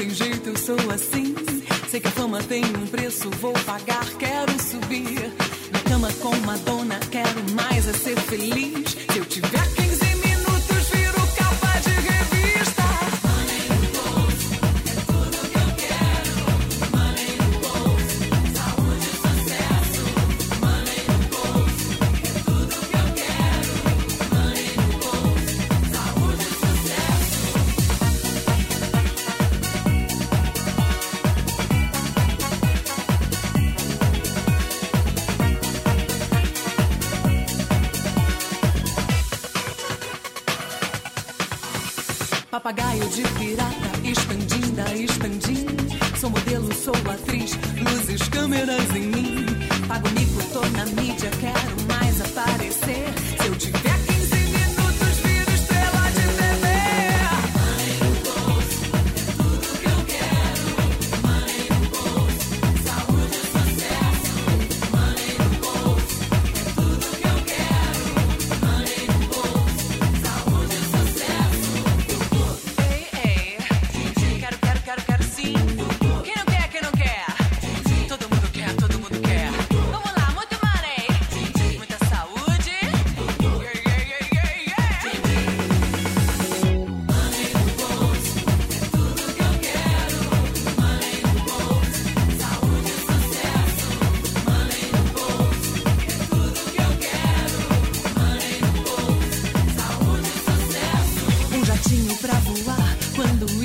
tem jeito, eu sou assim. Sei que a fama tem um preço, vou pagar, quero subir. Na cama com Madonna, quero mais é ser feliz. Se eu tiver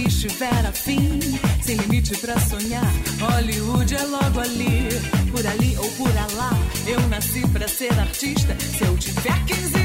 estiver afim, sem limite para sonhar, Hollywood é logo ali, por ali ou por lá. Eu nasci para ser artista, se eu tiver 15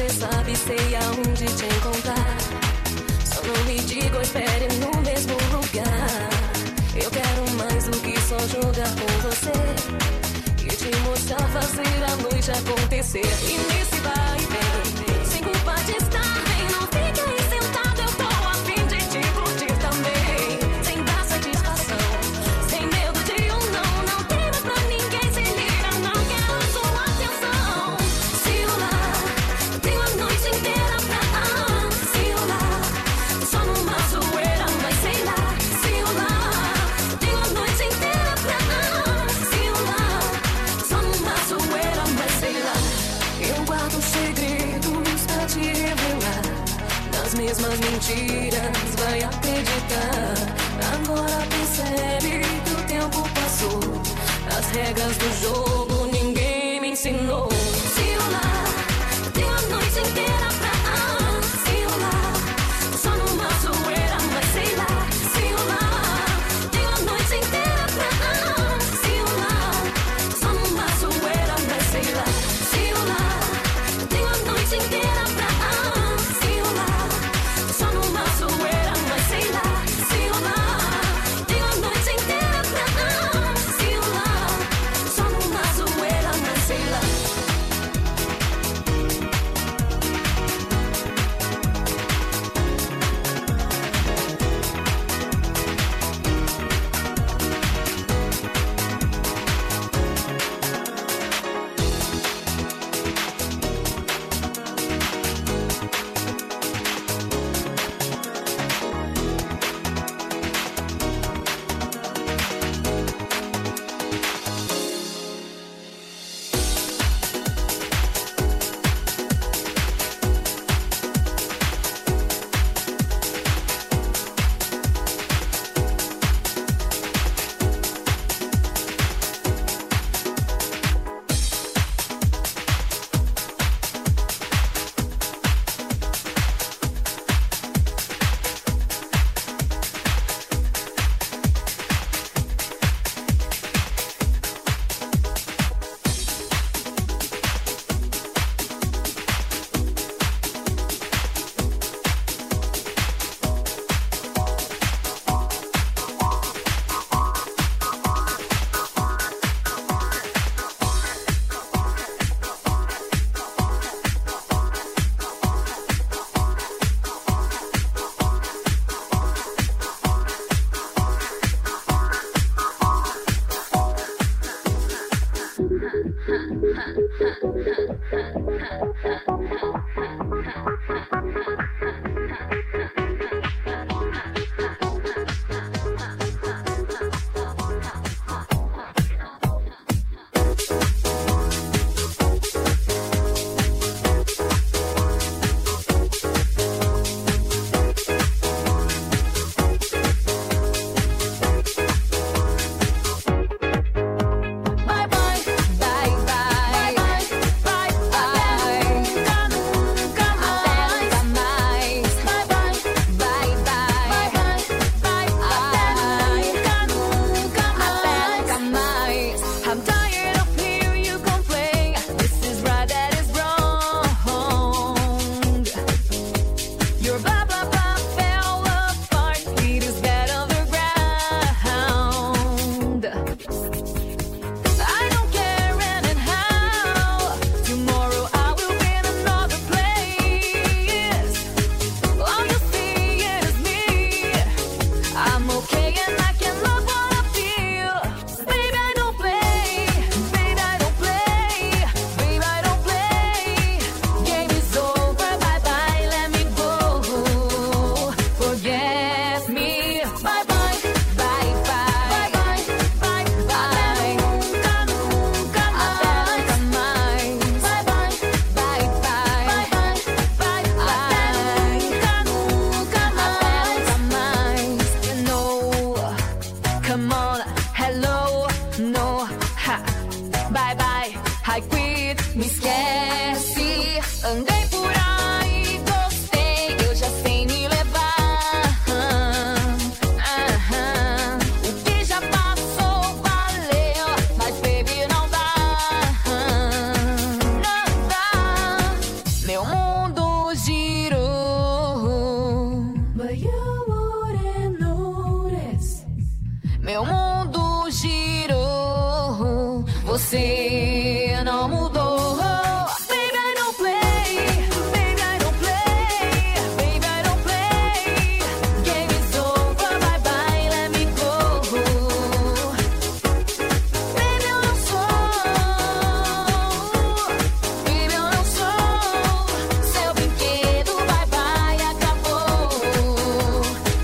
Você sabe, sei aonde te encontrar. Só não me diga, espere no mesmo lugar. Eu quero mais do que só jogar com você. E te mostrar fazer a noite acontecer. E nesse vai e vem. mentiras vai acreditar. Agora percebe que o tempo passou, as regras do jogo.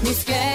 mis scared.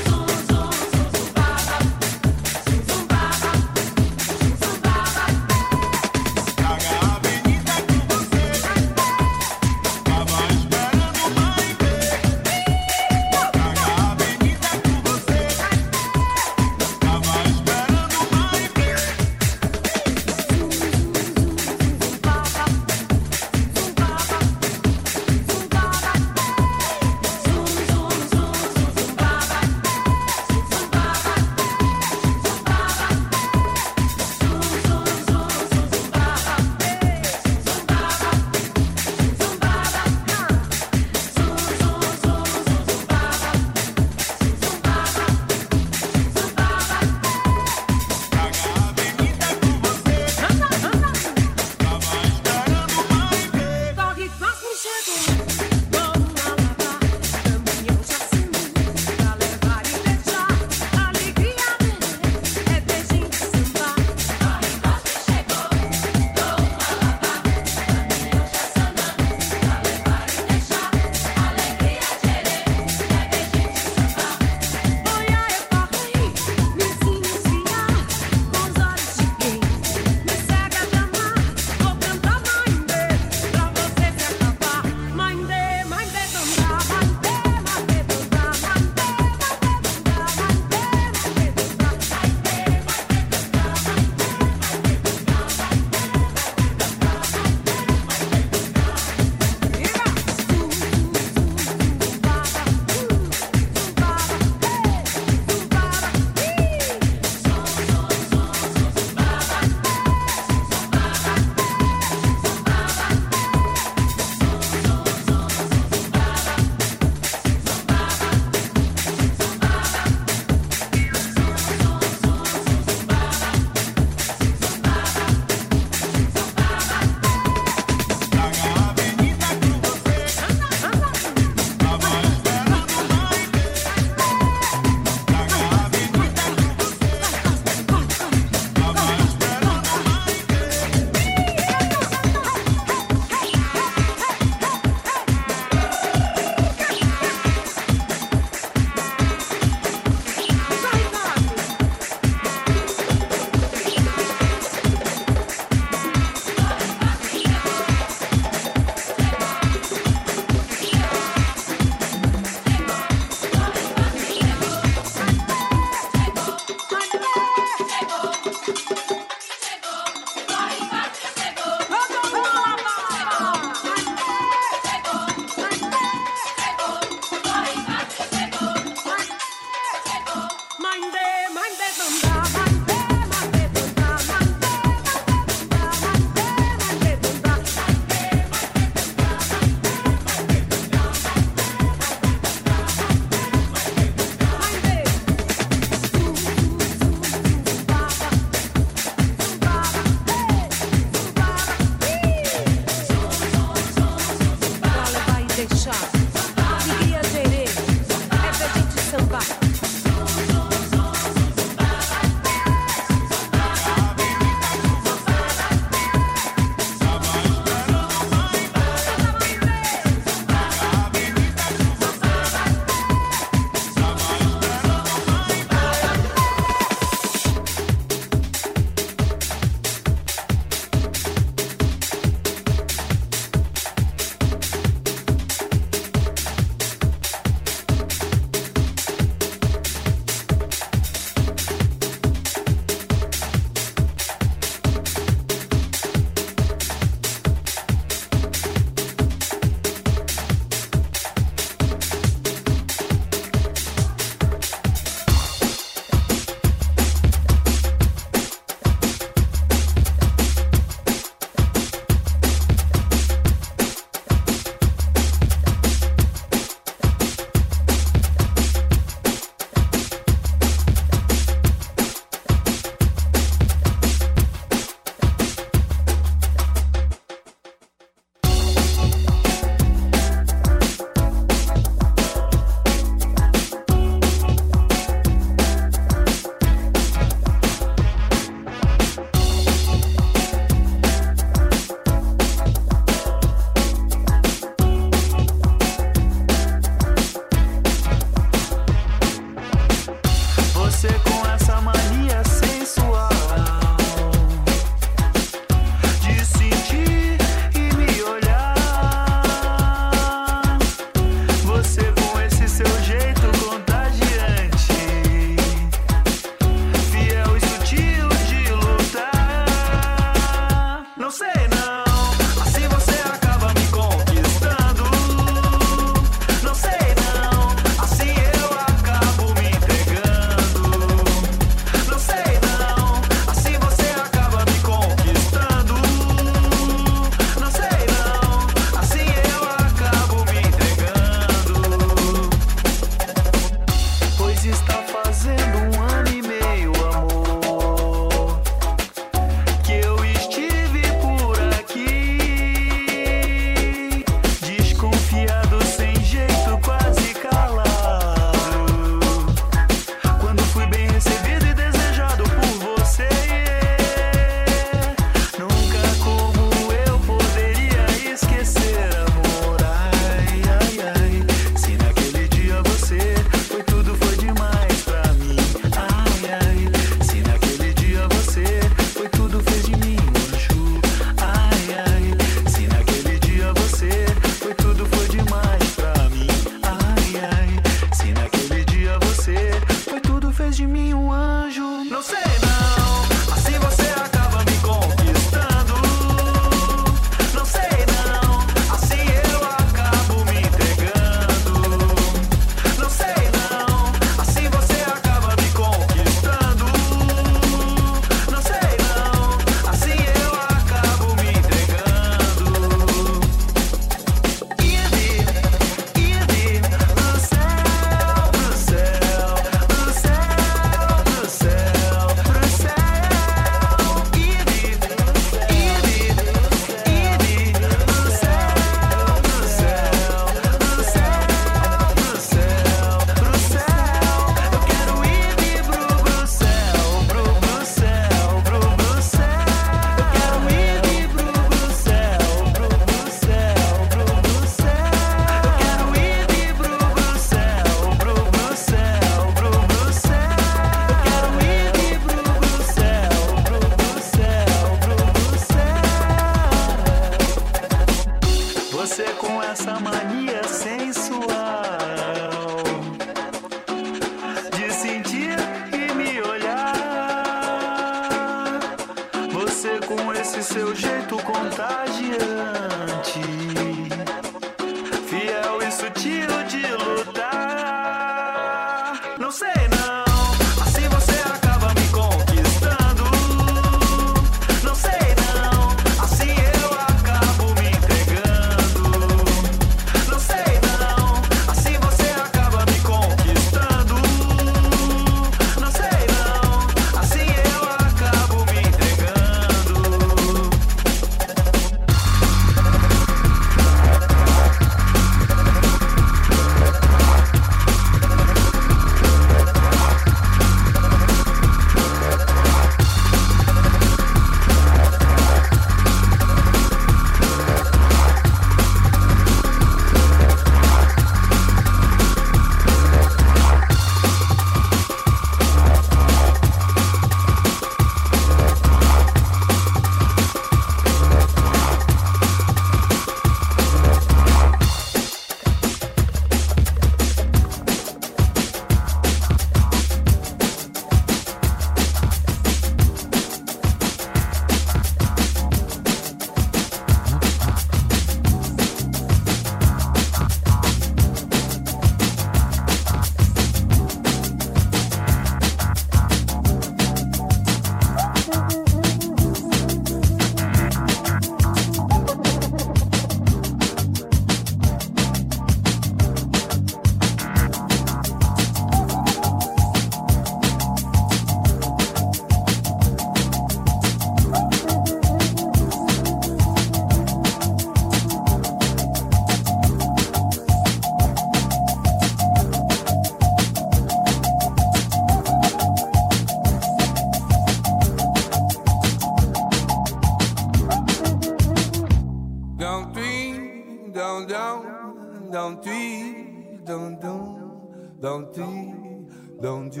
don't do, don't do.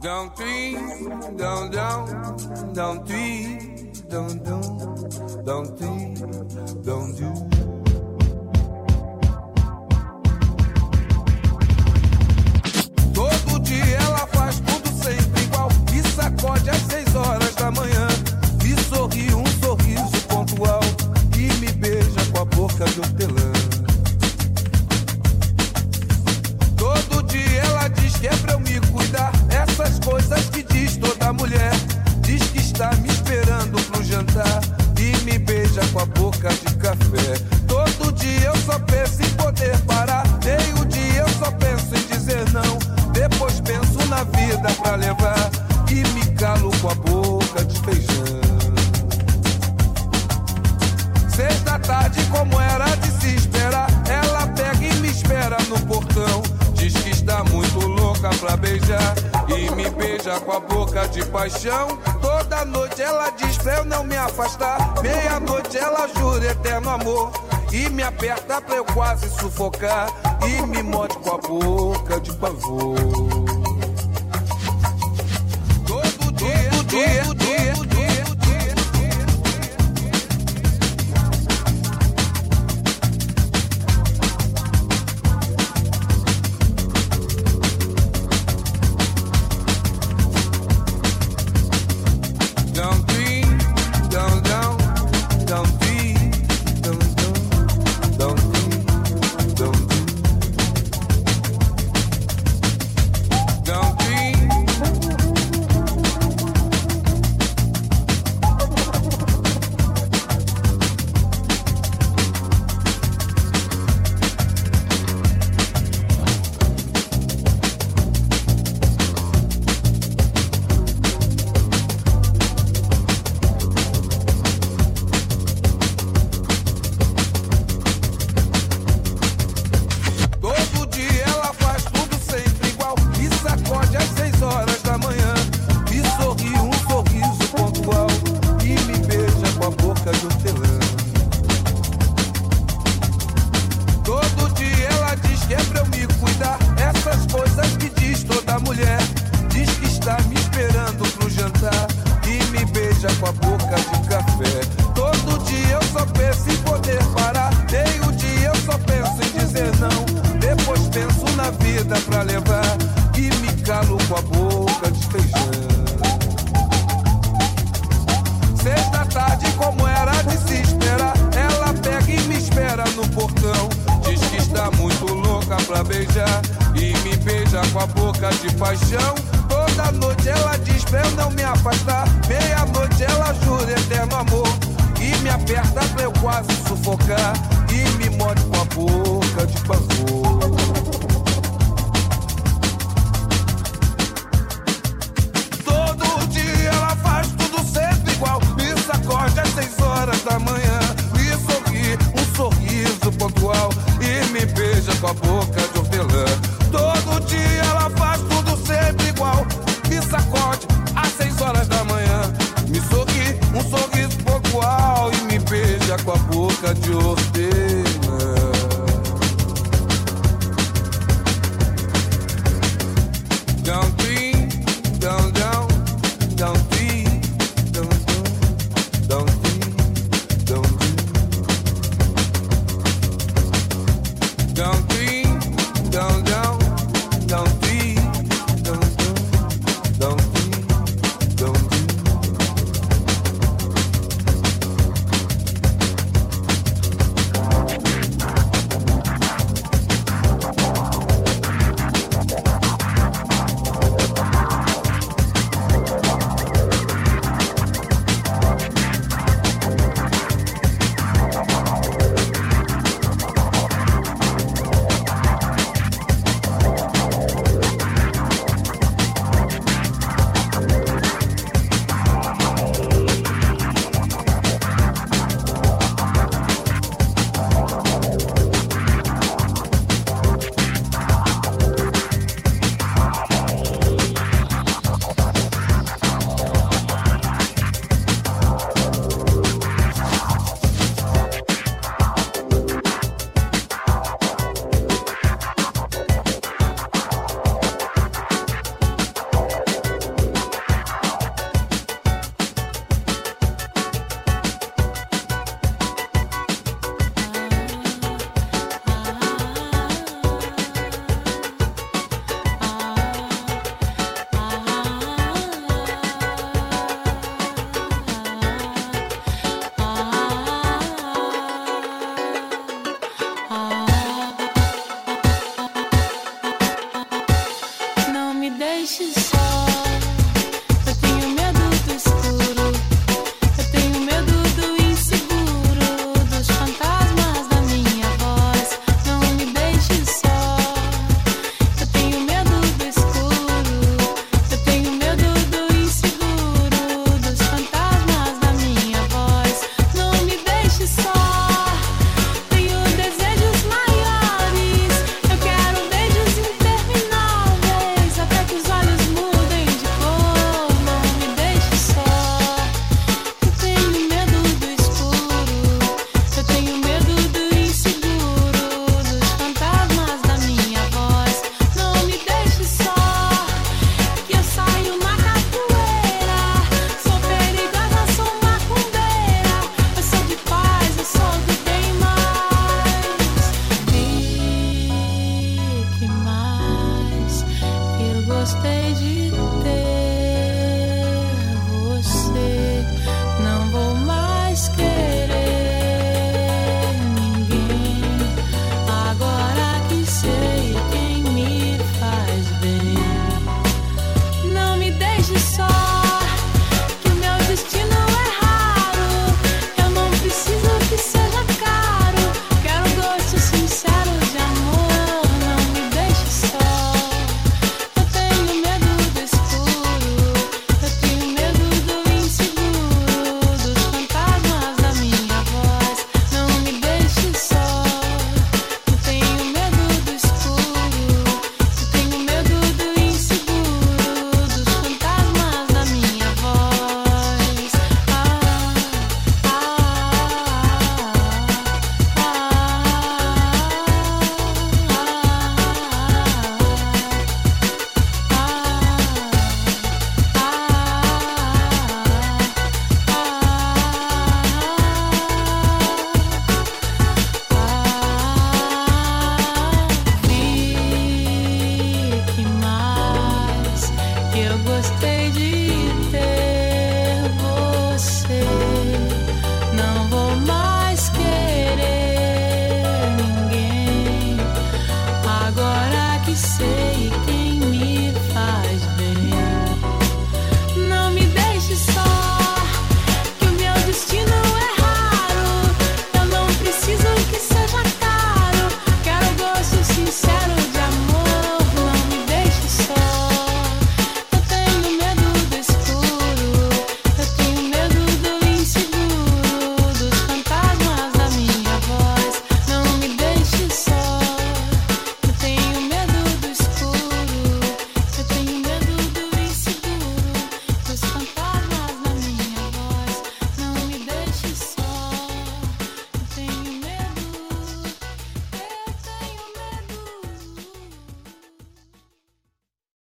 Don't tweet, don't don't, don't tweet, don't don't, don't tweet, don't do. focar